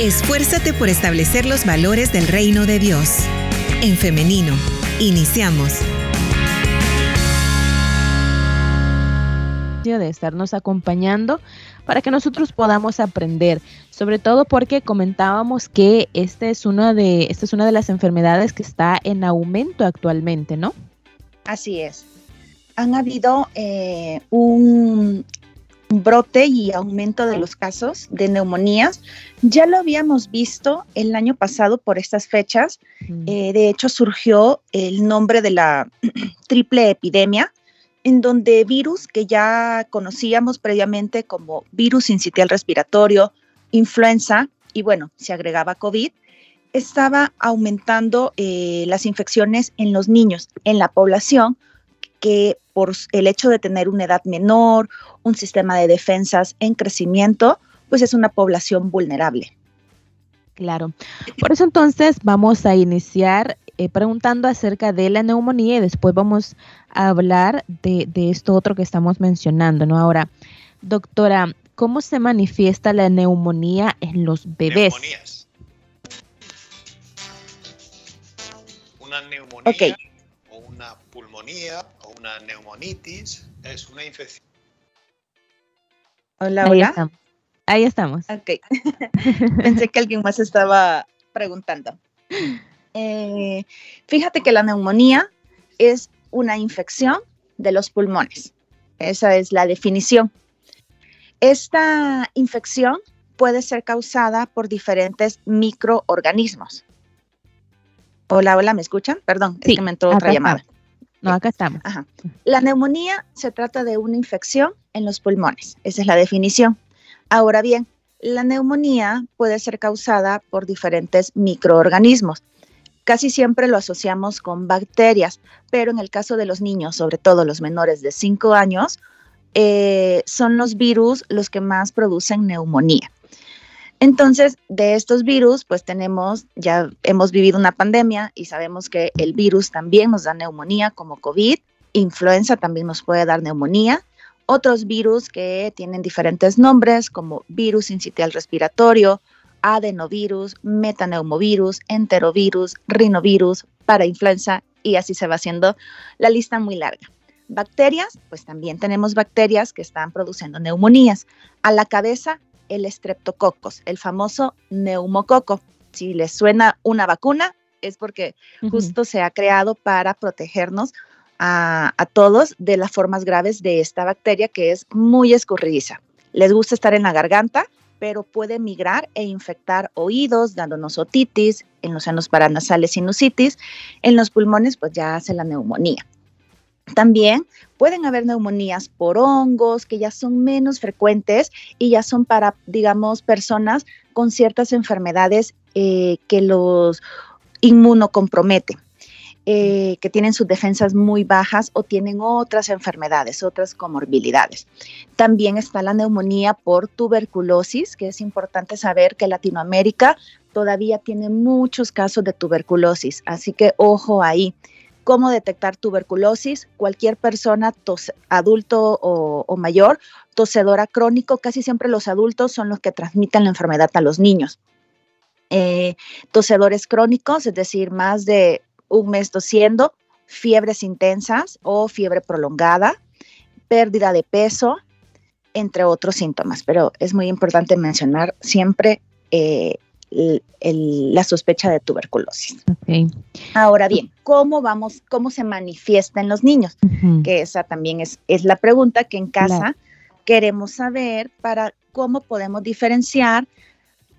Esfuérzate por establecer los valores del reino de Dios. En femenino, iniciamos. de estarnos acompañando para que nosotros podamos aprender, sobre todo porque comentábamos que este es una de esta es una de las enfermedades que está en aumento actualmente, ¿no? Así es. Han habido eh, un brote y aumento de los casos de neumonías. Ya lo habíamos visto el año pasado por estas fechas. Eh, de hecho, surgió el nombre de la triple epidemia, en donde virus que ya conocíamos previamente como virus incitial respiratorio, influenza y bueno, se agregaba COVID, estaba aumentando eh, las infecciones en los niños, en la población, que por el hecho de tener una edad menor, un sistema de defensas en crecimiento, pues es una población vulnerable. Claro. Por eso entonces vamos a iniciar eh, preguntando acerca de la neumonía y después vamos a hablar de, esto otro que estamos mencionando, ¿no? Ahora, doctora, ¿cómo se manifiesta la neumonía en los bebés? Neumonías. Una neumonía o una pulmonía o una neumonitis es una infección. Hola, hola. Ahí estamos. Ok. Pensé que alguien más estaba preguntando. Eh, fíjate que la neumonía es una infección de los pulmones. Esa es la definición. Esta infección puede ser causada por diferentes microorganismos. Hola, hola, ¿me escuchan? Perdón, es que me entró otra llamada. No, acá estamos. La neumonía se trata de una infección en los pulmones. Esa es la definición. Ahora bien, la neumonía puede ser causada por diferentes microorganismos. Casi siempre lo asociamos con bacterias, pero en el caso de los niños, sobre todo los menores de 5 años, eh, son los virus los que más producen neumonía. Entonces, de estos virus, pues tenemos, ya hemos vivido una pandemia y sabemos que el virus también nos da neumonía como COVID, influenza también nos puede dar neumonía otros virus que tienen diferentes nombres como virus incitial respiratorio, adenovirus, metaneumovirus, enterovirus, rinovirus, parainfluenza y así se va haciendo la lista muy larga. Bacterias, pues también tenemos bacterias que están produciendo neumonías. A la cabeza, el estreptococos, el famoso neumococo. Si les suena una vacuna, es porque justo se ha creado para protegernos a, todos de las formas graves de esta bacteria que es muy escurridiza. Les gusta estar en la garganta, pero puede migrar e infectar oídos, dándonos otitis, en los senos paranasales sinusitis, en los pulmones pues ya hace la neumonía. También pueden haber neumonías por hongos que ya son menos frecuentes y ya son para, digamos, personas con ciertas enfermedades eh, que los inmunocomprometen. Eh, que tienen sus defensas muy bajas o tienen otras enfermedades, otras comorbilidades. También está la neumonía por tuberculosis, que es importante saber que Latinoamérica todavía tiene muchos casos de tuberculosis, así que ojo ahí. ¿Cómo detectar tuberculosis? Cualquier persona, adulto o, mayor, tosedora crónico, casi siempre los adultos son los que transmiten la enfermedad a los niños. Eh, tosedores crónicos, es decir, más de un mes tosiendo, fiebres intensas o fiebre prolongada, pérdida de peso, entre otros síntomas. Pero es muy importante mencionar siempre eh, la sospecha de tuberculosis. Ahora bien, ¿cómo vamos, cómo se manifiesta en los niños? Que esa también es, es, la pregunta que en casa queremos saber para cómo podemos diferenciar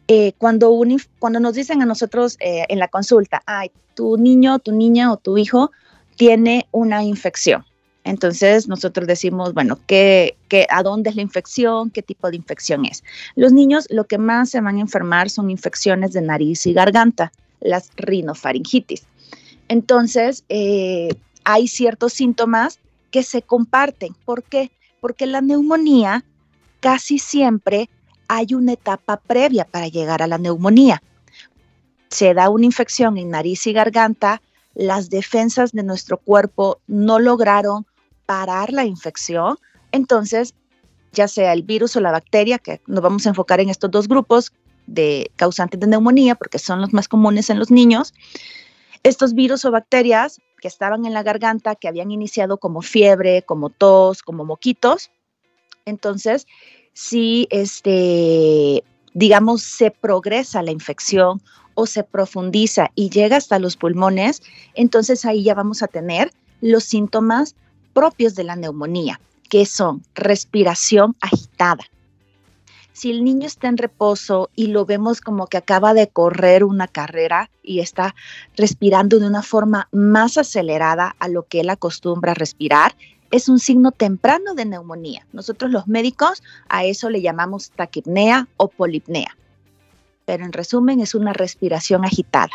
eh, cuando, cuando nos dicen a nosotros eh, en la consulta, ay, tu niño, tu niña o tu hijo tiene una infección. Entonces nosotros decimos, bueno, ¿qué, qué, a dónde es la infección? ¿Qué tipo de infección es? Los niños lo que más se van a enfermar son infecciones de nariz y garganta, las rinofaringitis. Entonces, eh, hay ciertos síntomas que se comparten. ¿Por qué? Porque la neumonía casi siempre hay una etapa previa para llegar a la neumonía. Se da una infección en nariz y garganta, las defensas de nuestro cuerpo no lograron parar la infección, entonces ya sea el virus o la bacteria, que nos vamos a enfocar en estos dos grupos, de causantes de neumonía, porque son los más comunes en los niños. Estos virus o bacterias que estaban en la garganta, que habían iniciado como fiebre, como tos, como moquitos, entonces, si este, digamos, se progresa la infección o se profundiza y llega hasta los pulmones, entonces ahí ya vamos a tener los síntomas propios de la neumonía, que son respiración agitada, si el niño está en reposo y lo vemos como que acaba de correr una carrera y está respirando de una forma más acelerada a lo que él acostumbra respirar, es un signo temprano de neumonía. Nosotros los médicos a eso le llamamos taquipnea o polipnea. Pero en resumen es una respiración agitada,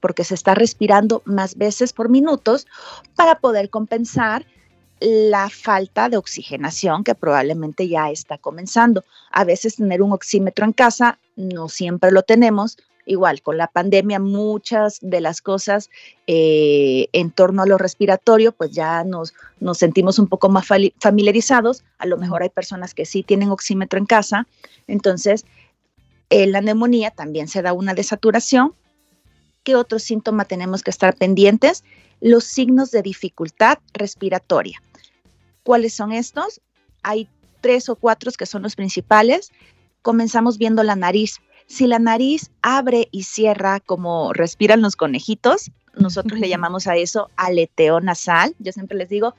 porque se está respirando más veces por minutos para poder compensar la falta de oxigenación que probablemente ya está comenzando. A veces tener un oxímetro en casa no siempre lo tenemos. Igual, con la pandemia muchas de las cosas eh, en torno a lo respiratorio, pues ya nos, nos sentimos un poco más familiarizados. A lo mejor hay personas que sí tienen oxímetro en casa. Entonces, en la neumonía también se da una desaturación. ¿Qué otro síntoma tenemos que estar pendientes? Los signos de dificultad respiratoria. ¿Cuáles son estos? Hay tres o cuatro que son los principales. Comenzamos viendo la nariz. Si la nariz abre y cierra como respiran los conejitos, nosotros le llamamos a eso aleteo nasal. Yo siempre les digo,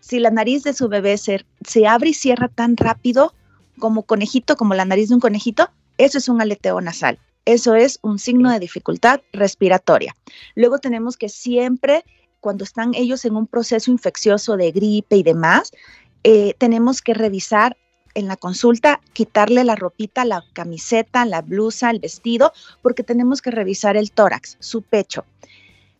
si la nariz de su bebé se, se abre y cierra tan rápido como conejito, como la nariz de un conejito, eso es un aleteo nasal. Eso es un signo de dificultad respiratoria. Luego tenemos que siempre cuando están ellos en un proceso infeccioso de gripe y demás, eh, tenemos que revisar en la consulta, quitarle la ropita, la camiseta, la blusa, el vestido, porque tenemos que revisar el tórax, su pecho.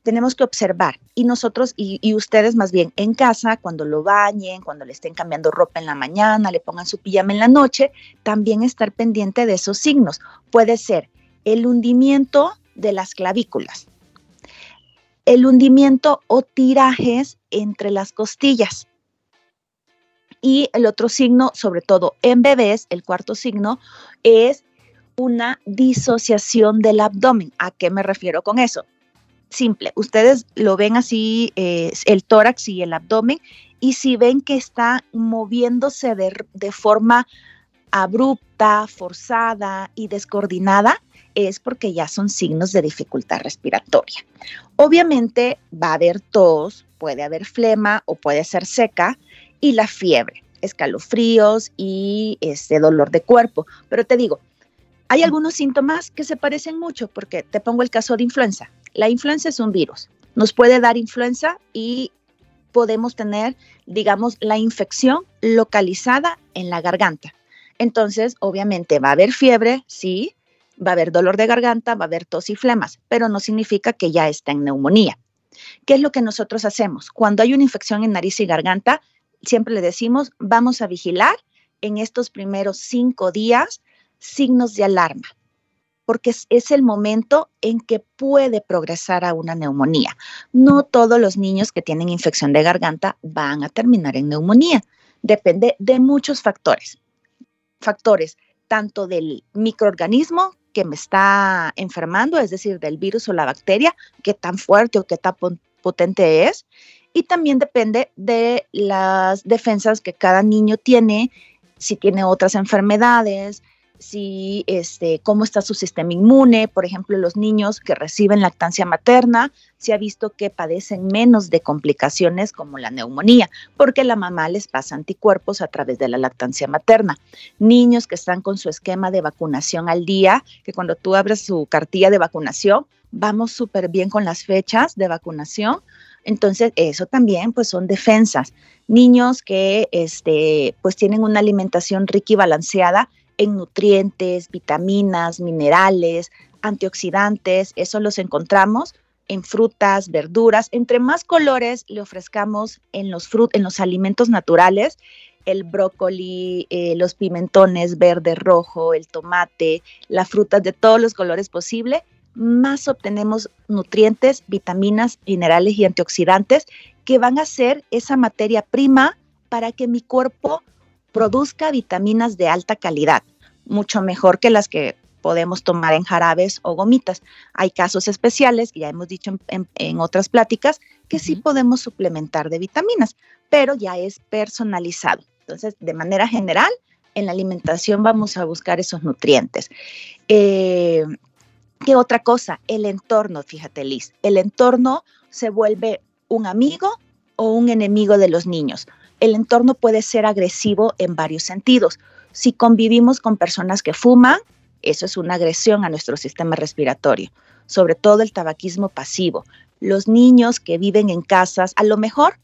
Tenemos que observar y nosotros y, ustedes más bien en casa, cuando lo bañen, cuando le estén cambiando ropa en la mañana, le pongan su pijama en la noche, también estar pendiente de esos signos. Puede ser el hundimiento de las clavículas, el hundimiento o tirajes entre las costillas. Y el otro signo, sobre todo en bebés, el cuarto signo, es una disociación del abdomen. ¿A qué me refiero con eso? Simple, ustedes lo ven así, eh, el tórax y el abdomen, y si ven que está moviéndose de, de forma abrupta, forzada y descoordinada, es porque ya son signos de dificultad respiratoria. Obviamente va a haber tos, puede haber flema o puede ser seca y la fiebre, escalofríos y este dolor de cuerpo. Pero te digo, hay algunos síntomas que se parecen mucho porque te pongo el caso de influenza. La influenza es un virus. Nos puede dar influenza y podemos tener, digamos, la infección localizada en la garganta. Entonces, obviamente va a haber fiebre, sí, va a haber dolor de garganta, va a haber tos y flemas, pero no significa que ya está en neumonía. ¿Qué es lo que nosotros hacemos? Cuando hay una infección en nariz y garganta, siempre le decimos, vamos a vigilar en estos primeros cinco días signos de alarma, porque es, es, el momento en que puede progresar a una neumonía. No todos los niños que tienen infección de garganta van a terminar en neumonía. Depende de muchos factores. Factores tanto del microorganismo que me está enfermando, es decir, del virus o la bacteria, qué tan fuerte o qué tan potente es. Y también depende de las defensas que cada niño tiene, si tiene otras enfermedades, si este, cómo está su sistema inmune, por ejemplo, los niños que reciben lactancia materna, se ha visto que padecen menos de complicaciones como la neumonía, porque la mamá les pasa anticuerpos a través de la lactancia materna. Niños que están con su esquema de vacunación al día, que cuando tú abres su cartilla de vacunación, vamos súper bien con las fechas de vacunación. Entonces, eso también pues son defensas. Niños que este, pues tienen una alimentación rica y balanceada, en nutrientes, vitaminas, minerales, antioxidantes, eso los encontramos en frutas, verduras, entre más colores le ofrezcamos en los, en los alimentos naturales, el brócoli, eh, los pimentones verde, rojo, el tomate, las frutas de todos los colores posible, más obtenemos nutrientes, vitaminas, minerales y antioxidantes que van a ser esa materia prima para que mi cuerpo produzca vitaminas de alta calidad, mucho mejor que las que podemos tomar en jarabes o gomitas. Hay casos especiales, que ya hemos dicho en, otras pláticas, que sí podemos suplementar de vitaminas, pero ya es personalizado. Entonces, de manera general, en la alimentación vamos a buscar esos nutrientes. Eh, ¿Qué otra cosa? El entorno, fíjate Liz, el entorno se vuelve un amigo o un enemigo de los niños. El entorno puede ser agresivo en varios sentidos. Si convivimos con personas que fuman, eso es una agresión a nuestro sistema respiratorio, sobre todo el tabaquismo pasivo. Los niños que viven en casas, a lo mejor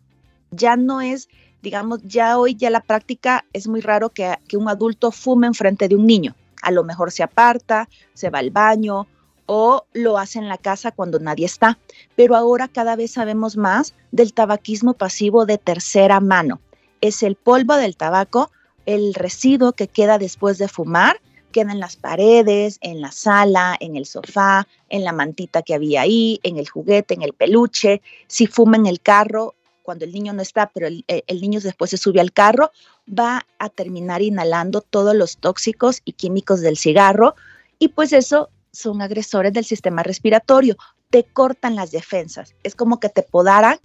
ya no es, digamos, ya hoy ya la práctica es muy raro que, un adulto fume enfrente de un niño. A lo mejor se aparta, se va al baño o lo hace en la casa cuando nadie está. Pero ahora cada vez sabemos más del tabaquismo pasivo de tercera mano. Es el polvo del tabaco el residuo que queda después de fumar queda en las paredes, en la sala, en el sofá, en la mantita que había ahí, en el juguete, en el peluche. Si fuma en el carro, cuando el niño no está, pero el, eh, niño después se sube al carro, va a terminar inhalando todos los tóxicos y químicos del cigarro y pues eso son agresores del sistema respiratorio, te cortan las defensas, es como que te podaran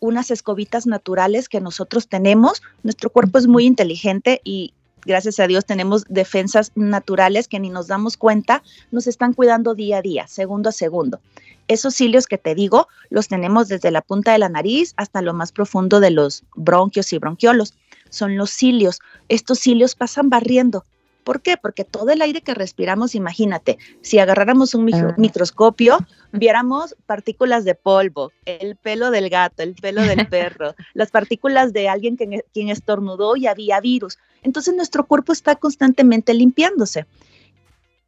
unas escobitas naturales que nosotros tenemos. Nuestro cuerpo es muy inteligente y gracias a Dios tenemos defensas naturales que ni nos damos cuenta, nos están cuidando día a día, segundo a segundo. Esos cilios que te digo los tenemos desde la punta de la nariz hasta lo más profundo de los bronquios y bronquiolos. Son los cilios. Estos cilios pasan barriendo ¿Por qué? Porque todo el aire que respiramos, imagínate, si agarráramos un ah. microscopio, viéramos partículas de polvo, el pelo del gato, el pelo del perro, las partículas de alguien que, quien estornudó y había virus. Entonces nuestro cuerpo está constantemente limpiándose.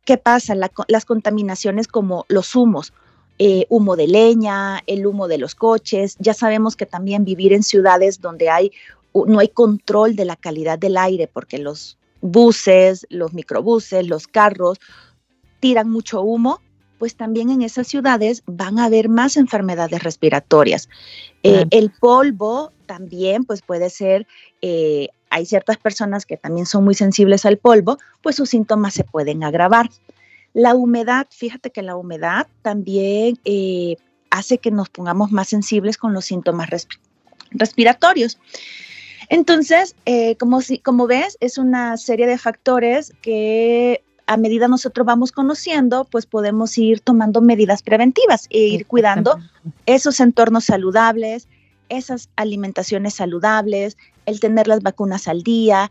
¿Qué pasa? las contaminaciones como los humos, eh, humo de leña, el humo de los coches. Ya sabemos que también vivir en ciudades donde hay no hay control de la calidad del aire porque los buses, los microbuses, los carros tiran mucho humo, pues también en esas ciudades van a haber más enfermedades respiratorias. Eh, el polvo también, pues puede ser, eh, hay ciertas personas que también son muy sensibles al polvo, pues sus síntomas se pueden agravar. La humedad, fíjate que la humedad también eh, hace que nos pongamos más sensibles con los síntomas respiratorios. Entonces, eh, como, si, como ves, es una serie de factores que a medida nosotros vamos conociendo, pues podemos ir tomando medidas preventivas e ir cuidando esos entornos saludables, esas alimentaciones saludables, el tener las vacunas al día,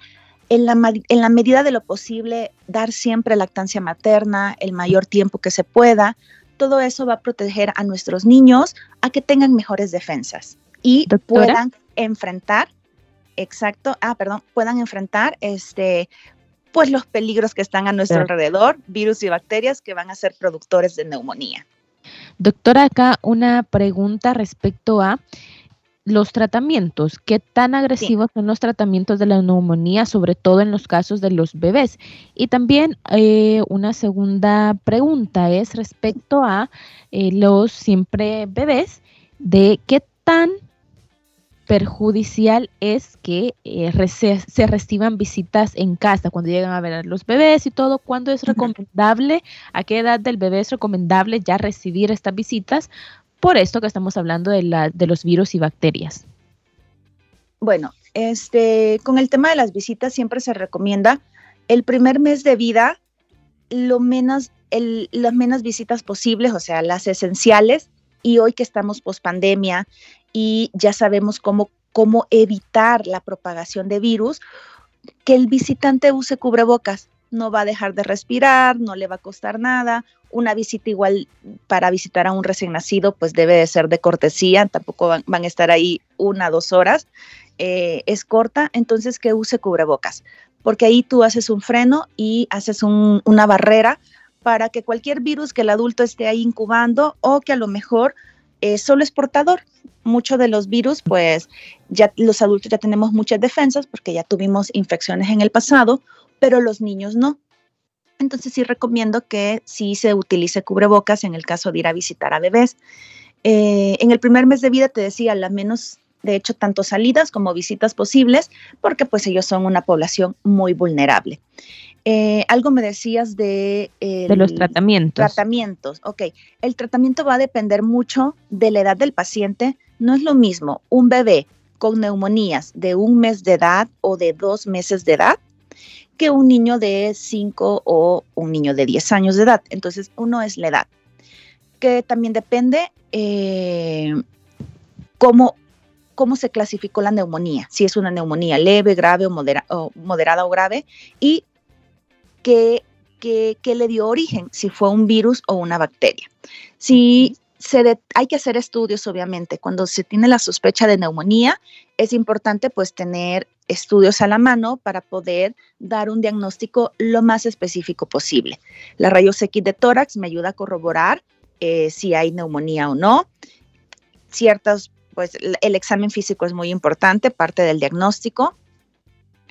en la, en la medida de lo posible, dar siempre lactancia materna el mayor tiempo que se pueda. Todo eso va a proteger a nuestros niños a que tengan mejores defensas y puedan enfrentar exacto, ah, perdón, puedan enfrentar este, pues los peligros que están a nuestro alrededor, virus y bacterias que van a ser productores de neumonía. Doctora, acá una pregunta respecto a los tratamientos. ¿Qué tan agresivos son los tratamientos de la neumonía, sobre todo en los casos de los bebés? Y también eh, una segunda pregunta es respecto a eh, los siempre bebés, de qué tan perjudicial es que eh, se, reciban visitas en casa cuando llegan a ver a los bebés y todo. ¿Cuándo es recomendable? ¿A qué edad del bebé es recomendable ya recibir estas visitas? Por esto que estamos hablando de, la, de los virus y bacterias. Bueno, este, con el tema de las visitas siempre se recomienda el primer mes de vida, lo menos, el, las menos visitas posibles, o sea, las esenciales. Y hoy que estamos post pandemia y ya sabemos cómo, cómo evitar la propagación de virus, que el visitante use cubrebocas. No va a dejar de respirar, no le va a costar nada. Una visita igual para visitar a un recién nacido, pues debe de ser de cortesía, tampoco van, a estar ahí una, dos horas. Eh, es corta, entonces que use cubrebocas, porque ahí tú haces un freno y haces una barrera para que cualquier virus que el adulto esté ahí incubando o que a lo mejor eh, solo es portador. Muchos de los virus, pues ya los adultos ya tenemos muchas defensas porque ya tuvimos infecciones en el pasado, pero los niños no. Entonces sí recomiendo que sí se utilice cubrebocas en el caso de ir a visitar a bebés. Eh, en el primer mes de vida te decía, la menos, de hecho, tanto salidas como visitas posibles, porque pues ellos son una población muy vulnerable. Eh, algo me decías de... de los tratamientos. Tratamientos, ok. El tratamiento va a depender mucho de la edad del paciente. No es lo mismo un bebé con neumonías de un mes de edad o de dos meses de edad que un niño de 5 o un niño de 10 años de edad. Entonces, uno es la edad, que también depende eh, cómo, cómo se clasificó la neumonía, si es una neumonía leve, grave o, moderada o grave, y qué, le dio origen, si fue un virus o una bacteria. Si hay que hacer estudios, obviamente. Cuando se tiene la sospecha de neumonía, es importante pues tener estudios a la mano para poder dar un diagnóstico lo más específico posible. La rayos de tórax me ayuda a corroborar eh, si hay neumonía o no. Ciertas, pues el examen físico es muy importante, parte del diagnóstico.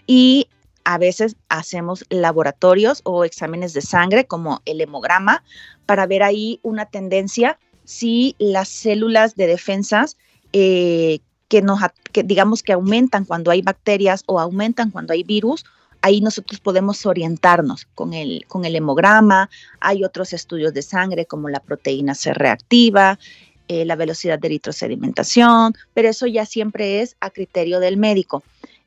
Y a veces hacemos laboratorios o exámenes de sangre como el hemograma para ver ahí una tendencia si las células de defensas eh, que, nos, digamos que aumentan cuando hay bacterias o aumentan cuando hay virus, ahí nosotros podemos orientarnos con el, con el hemograma. Hay otros estudios de sangre como la proteína C reactiva, eh, la velocidad de eritrosedimentación, pero eso ya siempre es a criterio del médico.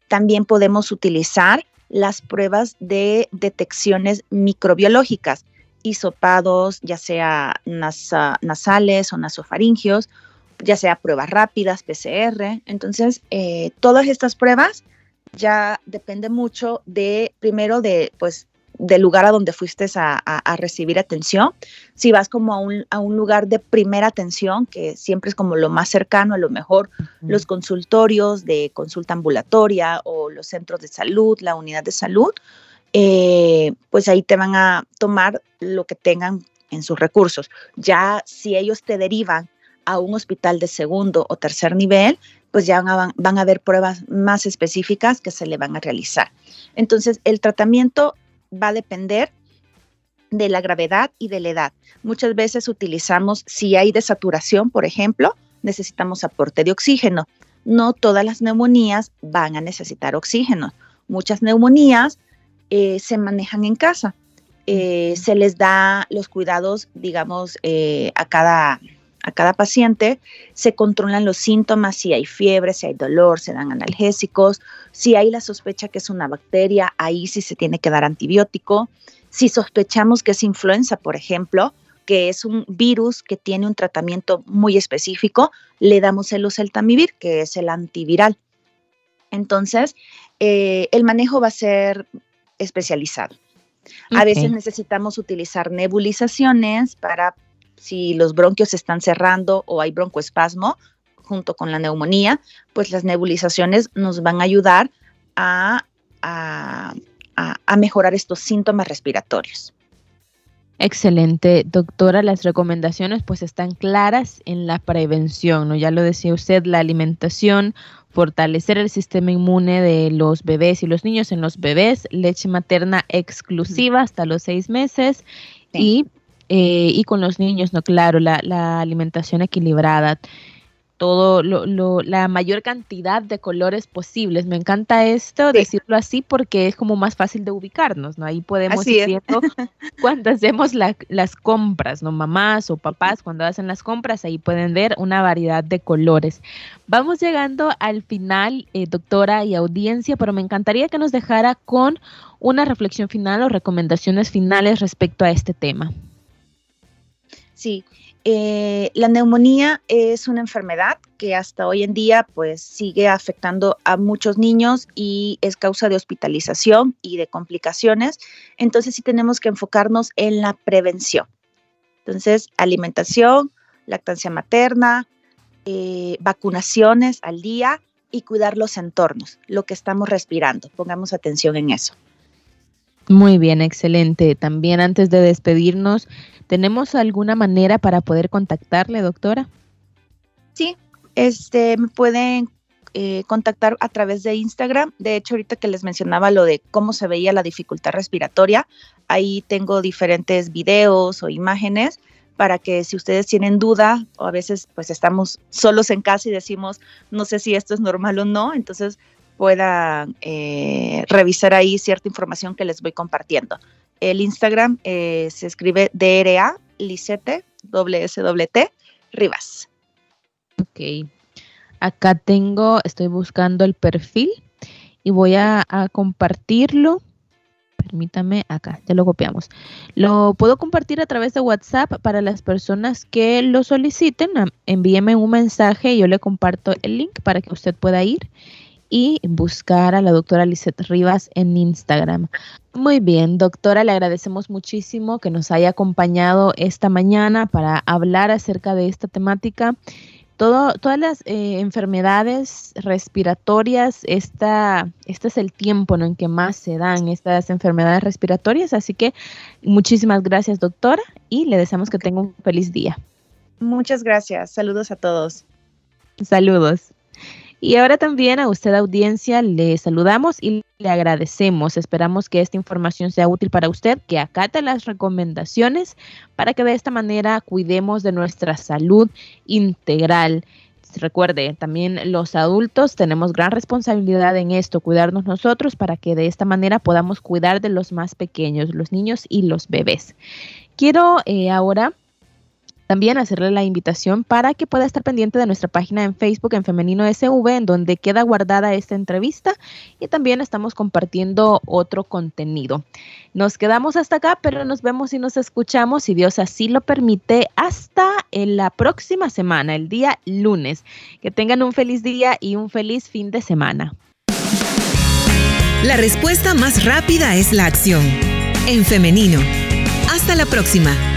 También podemos utilizar las pruebas de detecciones microbiológicas, hisopados, ya sea nasales o nasofaringios, ya sea pruebas rápidas, PCR. Entonces, eh, todas estas pruebas ya depende mucho de, primero, de, pues, del lugar a donde fuiste a, recibir atención. Si vas como a un, a un, lugar de primera atención, que siempre es como lo más cercano, a lo mejor los consultorios de consulta ambulatoria o los centros de salud, la unidad de salud, eh, pues ahí te van a tomar lo que tengan en sus recursos. Ya si ellos te derivan a un hospital de segundo o tercer nivel, pues ya van a, van a haber pruebas más específicas que se le van a realizar. Entonces, el tratamiento va a depender de la gravedad y de la edad. Muchas veces utilizamos, si hay desaturación, por ejemplo, necesitamos aporte de oxígeno. No todas las neumonías van a necesitar oxígeno. Muchas neumonías eh, se manejan en casa. Eh, se les da los cuidados, digamos, eh, a, cada, a cada paciente, se controlan los síntomas, si hay fiebre, si hay dolor, se dan analgésicos, si hay la sospecha que es una bacteria, ahí sí se tiene que dar antibiótico. Si sospechamos que es influenza, por ejemplo, que es un virus que tiene un tratamiento muy específico, le damos el oseltamivir, que es el antiviral. Entonces, el manejo va a ser especializado. A veces necesitamos utilizar nebulizaciones para si los bronquios están cerrando o hay broncoespasmo junto con la neumonía, pues las nebulizaciones nos van a ayudar a, a mejorar estos síntomas respiratorios. Excelente, doctora. Las recomendaciones pues están claras en la prevención, ¿no? Ya lo decía usted, la alimentación, fortalecer el sistema inmune de los bebés y los niños en los bebés, leche materna exclusiva hasta los seis meses y, eh, y con los niños, no, claro, la, la alimentación equilibrada todo lo, la mayor cantidad de colores posibles. Me encanta esto, decirlo así, porque es como más fácil de ubicarnos, ¿no? Ahí podemos ir cuando hacemos las compras, ¿no? Mamás o papás, cuando hacen las compras, ahí pueden ver una variedad de colores. Vamos llegando al final, eh, doctora y audiencia, pero me encantaría que nos dejara con una reflexión final o recomendaciones finales respecto a este tema. Sí, eh, la neumonía es una enfermedad que hasta hoy en día pues sigue afectando a muchos niños y es causa de hospitalización y de complicaciones. Entonces sí tenemos que enfocarnos en la prevención. Entonces, alimentación, lactancia materna, eh, vacunaciones al día y cuidar los entornos, lo que estamos respirando. Pongamos atención en eso. Muy bien, excelente. También antes de despedirnos, ¿tenemos alguna manera para poder contactarle, doctora? Sí, este, me pueden eh, contactar a través de Instagram. De hecho, ahorita que les mencionaba lo de cómo se veía la dificultad respiratoria, ahí tengo diferentes videos o imágenes para que si ustedes tienen duda o a veces pues estamos solos en casa y decimos no sé si esto es normal o no, entonces puedan eh, revisar ahí cierta información que les voy compartiendo. El Instagram eh, se escribe DRA Lisete, WSWT, Rivas. Ok. Acá tengo, estoy buscando el perfil y voy a, compartirlo. Permítame, acá, ya lo copiamos. Lo puedo compartir a través de WhatsApp para las personas que lo soliciten. Envíeme un mensaje y yo le comparto el link para que usted pueda ir y buscar a la doctora Lisette Rivas en Instagram. Muy bien, doctora, le agradecemos muchísimo que nos haya acompañado esta mañana para hablar acerca de esta temática todas las eh, enfermedades respiratorias, esta, este es el tiempo en que más se dan estas enfermedades respiratorias. Así que muchísimas gracias, doctora, y le deseamos que tenga un feliz día. Muchas gracias. Saludos a todos. Saludos. Y ahora también a usted audiencia le saludamos y le agradecemos. Esperamos que esta información sea útil para usted, que acate las recomendaciones para que de esta manera cuidemos de nuestra salud integral. Recuerde, también los adultos tenemos gran responsabilidad en esto, cuidarnos nosotros para que de esta manera podamos cuidar de los más pequeños, los niños y los bebés. Quiero eh, ahora también hacerle la invitación para que pueda estar pendiente de nuestra página en Facebook en Femenino SV, en donde queda guardada esta entrevista y también estamos compartiendo otro contenido. Nos quedamos hasta acá, pero nos vemos y nos escuchamos, si Dios así lo permite, hasta en la próxima semana, el día lunes. Que tengan un feliz día y un feliz fin de semana. La respuesta más rápida es la acción. En femenino. Hasta la próxima.